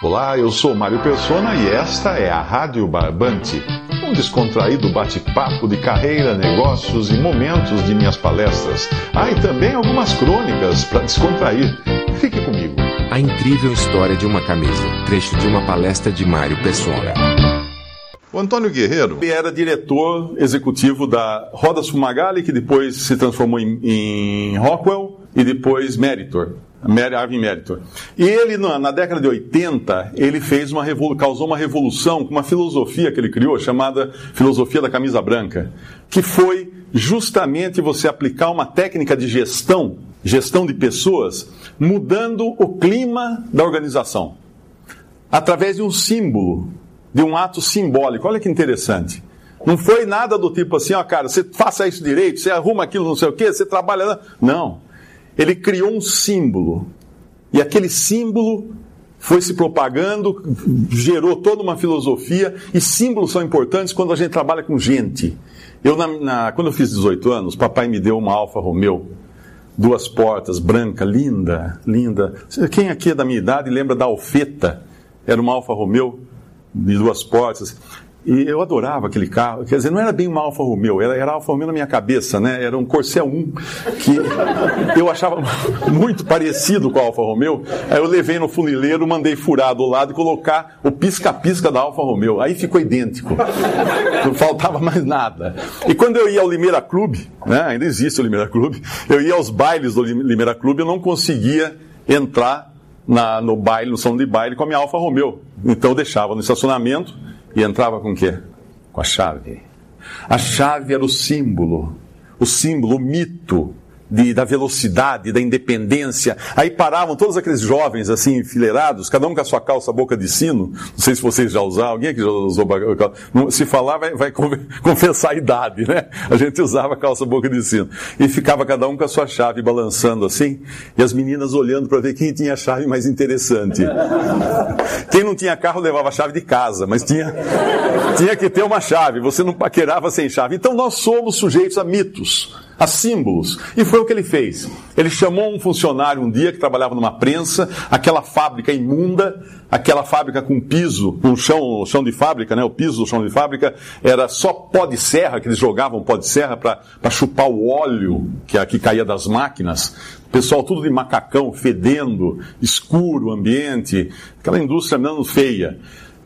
Olá, eu sou Mário Persona e esta é a Rádio Barbante, um descontraído bate-papo de carreira, negócios e momentos de minhas palestras. Ah, e também algumas crônicas para descontrair. Fique comigo. A incrível história de uma camisa. Trecho de uma palestra de Mário Persona. O Antônio Guerreiro era diretor executivo da Rodas Fumagalli, que depois se transformou em, em Rockwell e depois Meritor. Arvin Meritor. E ele, na, na, década de 80, ele fez uma causou uma revolução com uma filosofia que ele criou, chamada filosofia da camisa branca, que foi justamente você aplicar uma técnica de gestão, gestão de pessoas, mudando o clima da organização. Através de um símbolo, de um ato simbólico. Olha que interessante. Não foi nada do tipo assim, ó, cara, você faça isso direito, você arruma aquilo, não sei o quê, você trabalha. Não ele criou um símbolo. E aquele símbolo foi se propagando, gerou toda uma filosofia, e símbolos são importantes quando a gente trabalha com gente. Eu, na, na, quando eu fiz 18 anos, papai me deu uma Alfa Romeo, duas portas, branca, linda, linda. Quem aqui é da minha idade lembra da Alfeta? Era uma Alfa Romeo de duas portas. E eu adorava aquele carro. Quer dizer, não era bem uma Alfa Romeo, era, era Alfa Romeo na minha cabeça, né? Era um Corsair 1, que eu achava muito parecido com a Alfa Romeo. Aí eu levei no funileiro, mandei furar do lado e colocar o pisca-pisca da Alfa Romeo. Aí ficou idêntico. Não faltava mais nada. E quando eu ia ao Limeira Clube, né? ainda existe o Limeira Clube, eu ia aos bailes do Limeira Clube, eu não conseguia entrar na, no baile, no salão de baile com a minha Alfa Romeo. Então eu deixava no estacionamento e entrava com o quê? Com a chave. A chave era o símbolo, o símbolo, o mito de, da velocidade, da independência. Aí paravam todos aqueles jovens assim, enfileirados, cada um com a sua calça boca de sino. Não sei se vocês já usaram, alguém que já usou Se falar, vai, vai confessar a idade, né? A gente usava calça boca de sino. E ficava cada um com a sua chave balançando assim, e as meninas olhando para ver quem tinha a chave mais interessante. Quem não tinha carro levava a chave de casa, mas tinha, tinha que ter uma chave, você não paquerava sem chave. Então nós somos sujeitos a mitos a símbolos. E foi o que ele fez. Ele chamou um funcionário um dia que trabalhava numa prensa, aquela fábrica imunda, aquela fábrica com piso, com chão, chão de fábrica, né? O piso do chão de fábrica era só pó de serra, que eles jogavam pó de serra para chupar o óleo que, que caía das máquinas. Pessoal tudo de macacão, fedendo, escuro o ambiente, aquela indústria mesmo feia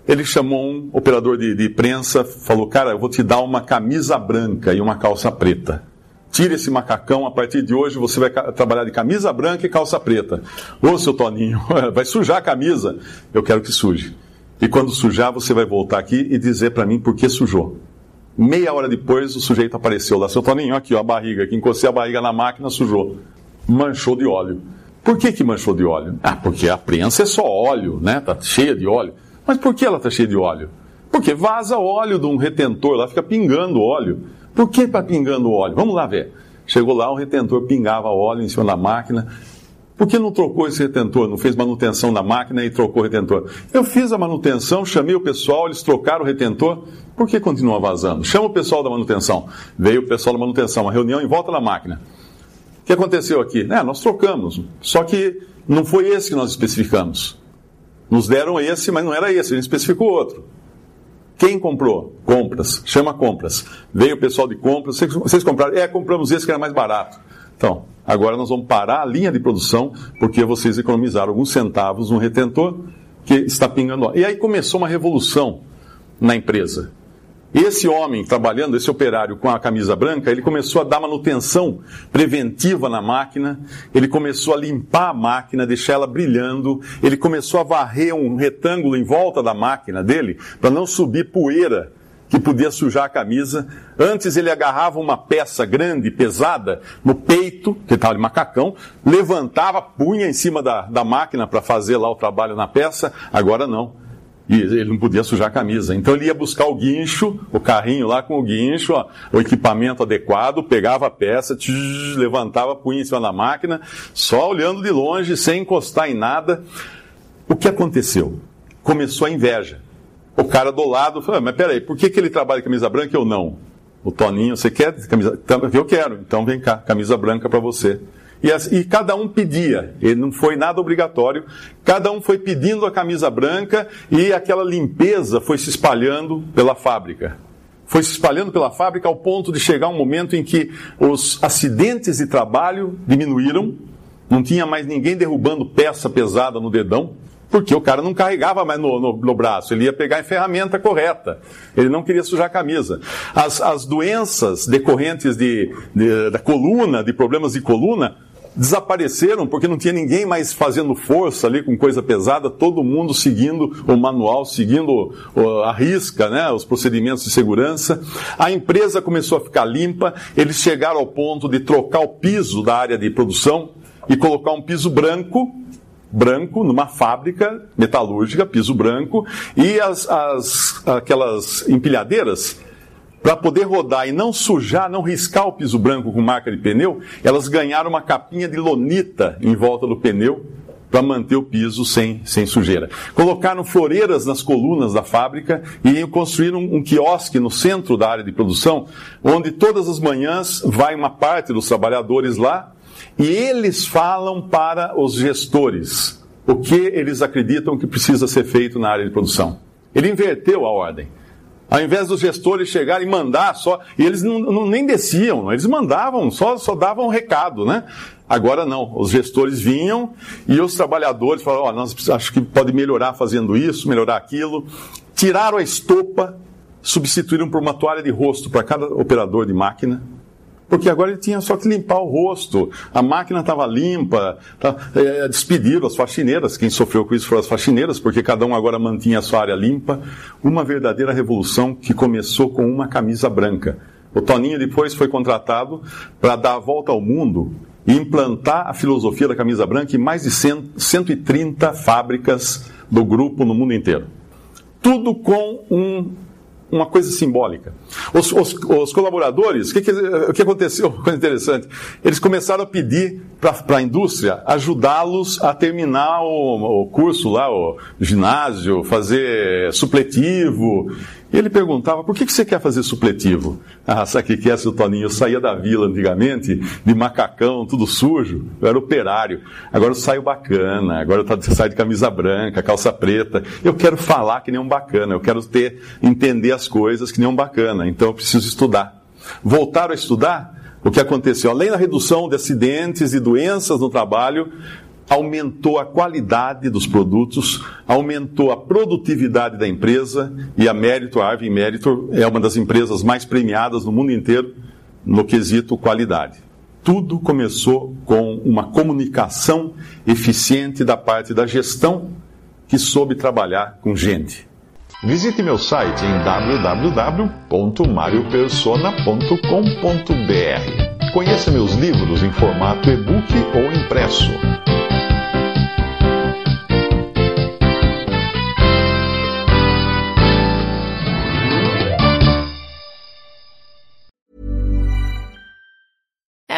ele chamou um operador de, de, prensa, falou: Cara, eu vou te dar uma camisa branca e uma calça preta. Tire esse macacão, a partir de hoje você vai trabalhar de camisa branca e calça preta. Ô, seu Toninho, vai sujar a camisa. Eu quero que suje. E quando sujar, você vai voltar aqui e dizer para mim por que sujou. Meia hora depois, o sujeito apareceu lá. Seu Toninho, aqui, ó, a barriga, que encostei a barriga na máquina, sujou. Manchou de óleo. Por que, que manchou de óleo? Ah, porque a prensa é só óleo, né? Tá cheia de óleo. Mas por que ela tá cheia de óleo? Porque vaza óleo de um retentor, lá fica pingando óleo. Por que está pingando óleo? Vamos lá ver. Chegou lá, o retentor pingava óleo em cima da máquina. Por que não trocou esse retentor? Não fez manutenção da máquina e trocou o retentor? Eu fiz a manutenção, chamei o pessoal, eles trocaram o retentor. Por que continua vazando? Chama o pessoal da manutenção. Veio o pessoal da manutenção, uma reunião em volta da máquina. O que aconteceu aqui? É, nós trocamos. Só que não foi esse que nós especificamos. Nos deram esse, mas não era esse, a gente especificou outro. Quem comprou? Compras. Chama compras. Veio o pessoal de compras. Vocês, compraram? É, compramos esse que era mais barato. Então, agora nós vamos parar a linha de produção porque vocês economizaram alguns centavos no retentor que está pingando. E aí começou uma revolução na empresa. Esse homem trabalhando, esse operário com a camisa branca, ele começou a dar manutenção preventiva na máquina, ele começou a limpar a máquina, deixar ela brilhando, ele começou a varrer um retângulo em volta da máquina dele para não subir poeira que podia sujar a camisa. Antes ele agarrava uma peça grande, pesada, no peito, que estava de macacão, levantava, punha em cima da, da máquina para fazer lá o trabalho na peça. Agora não. E ele não podia sujar a camisa. Então ele ia buscar o guincho, o carrinho lá com o guincho, ó, o equipamento adequado, pegava a peça, tch, levantava, punha em cima da máquina, só olhando de longe, sem encostar em nada. O que aconteceu? Começou a inveja. O cara do lado falou, ah, mas peraí, por que, que ele trabalha de camisa branca e eu não? O Toninho, você quer camisa? Eu quero, então vem cá, camisa branca para você. E, as, e, cada um pedia, não foi nada obrigatório, cada um foi pedindo a camisa branca e aquela limpeza foi se espalhando pela fábrica. Foi se espalhando pela fábrica ao ponto de chegar um momento em que os acidentes de trabalho diminuíram, não tinha mais ninguém derrubando peça pesada no dedão, porque o cara não carregava mais no, no, no, braço, ele ia pegar a ferramenta correta, ele não queria sujar a camisa. As, as doenças decorrentes de, de, da coluna, de problemas de coluna, desapareceram porque não tinha ninguém mais fazendo força ali com coisa pesada, todo mundo seguindo o manual, seguindo a risca, né, os procedimentos de segurança. A empresa começou a ficar limpa, eles chegaram ao ponto de trocar o piso da área de produção e colocar um piso branco branco numa fábrica metalúrgica, piso branco, e as, as aquelas empilhadeiras para poder rodar e não sujar, não riscar o piso branco com marca de pneu, elas ganharam uma capinha de lonita em volta do pneu para manter o piso sem, sem sujeira. Colocaram floreiras nas colunas da fábrica e construíram um, um quiosque no centro da área de produção, onde todas as manhãs vai uma parte dos trabalhadores lá e eles falam para os gestores o que eles acreditam que precisa ser feito na área de produção. Ele inverteu a ordem. Ao invés dos gestores chegarem e mandar só, e eles não, não, nem desciam, eles mandavam, só, só davam um recado, né? Agora não, os gestores vinham e os trabalhadores falaram, oh, nós acho que pode melhorar fazendo isso, melhorar aquilo. Tiraram a estopa, substituíram por uma toalha de rosto para cada operador de máquina porque agora ele tinha só que limpar o rosto, a máquina estava limpa, tá, é, despediram as faxineiras, quem sofreu com isso foram as faxineiras, porque cada um agora mantinha a sua área limpa. Uma verdadeira revolução que começou com uma camisa branca. O Toninho depois foi contratado para dar a volta ao mundo e implantar a filosofia da camisa branca em mais de 100, 130 fábricas do grupo no mundo inteiro. Tudo com um uma coisa simbólica. Os, os, os colaboradores, o que, que, que aconteceu? Coisa interessante. Eles começaram a pedir para a indústria ajudá-los a terminar o, o curso lá, o ginásio, fazer supletivo. E ele perguntava, por que, que você quer fazer supletivo? Ah, sabe o que é, seu Toninho? Eu saía da vila antigamente, de macacão, tudo sujo. Eu era operário. Agora eu saio bacana, agora eu saio de camisa branca, calça preta. Eu quero falar que nem um bacana, eu quero ter, entender as coisas que nem um bacana. Então eu preciso estudar. Voltaram a estudar? O que aconteceu? Além da redução de acidentes e doenças no trabalho, aumentou a qualidade dos produtos, aumentou a produtividade da empresa e a Meritor, a Arvin Meritor, é uma das empresas mais premiadas no mundo inteiro no quesito qualidade. Tudo começou com uma comunicação eficiente da parte da gestão que soube trabalhar com gente. Visite meu site em www.mariopersona.com.br. Conheça meus livros em formato e-book ou impresso.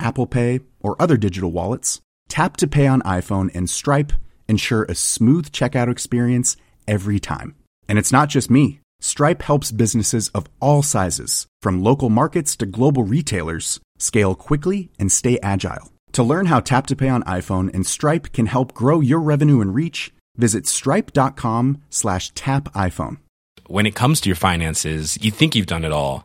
Apple Pay, or other digital wallets, Tap to Pay on iPhone and Stripe ensure a smooth checkout experience every time. And it's not just me. Stripe helps businesses of all sizes, from local markets to global retailers, scale quickly and stay agile. To learn how Tap to Pay on iPhone and Stripe can help grow your revenue and reach, visit stripe.com slash tap iPhone. When it comes to your finances, you think you've done it all.